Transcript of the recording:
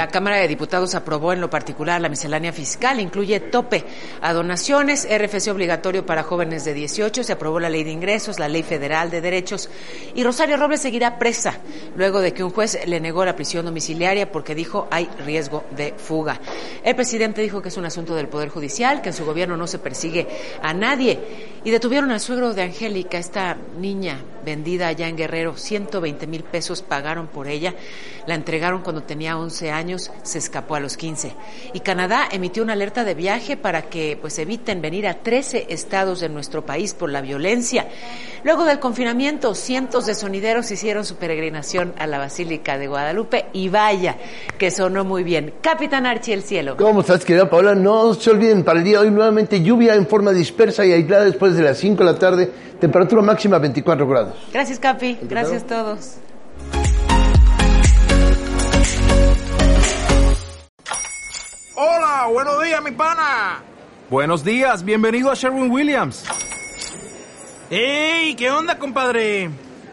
La Cámara de Diputados aprobó en lo particular la miscelánea fiscal, incluye tope a donaciones, RFC obligatorio para jóvenes de 18, se aprobó la ley de ingresos, la ley federal de derechos y Rosario Robles seguirá presa luego de que un juez le negó la prisión domiciliaria porque dijo hay riesgo de fuga. El presidente dijo que es un asunto del Poder Judicial, que en su gobierno no se persigue a nadie y detuvieron al suegro de Angélica, esta niña vendida allá en Guerrero, 120 mil pesos pagaron por ella, la entregaron cuando tenía 11 años se escapó a los 15. Y Canadá emitió una alerta de viaje para que pues eviten venir a 13 estados de nuestro país por la violencia. Luego del confinamiento, cientos de sonideros hicieron su peregrinación a la Basílica de Guadalupe y vaya que sonó muy bien. Capitán Archie el cielo. ¿Cómo estás, querida Paola? No se olviden, para el día de hoy nuevamente lluvia en forma dispersa y aislada después de las 5 de la tarde, temperatura máxima 24 grados. Gracias, Capi. Gracias a todos. Hola, buenos días, mi pana. Buenos días, bienvenido a Sherwin Williams. ¡Ey! ¿Qué onda, compadre?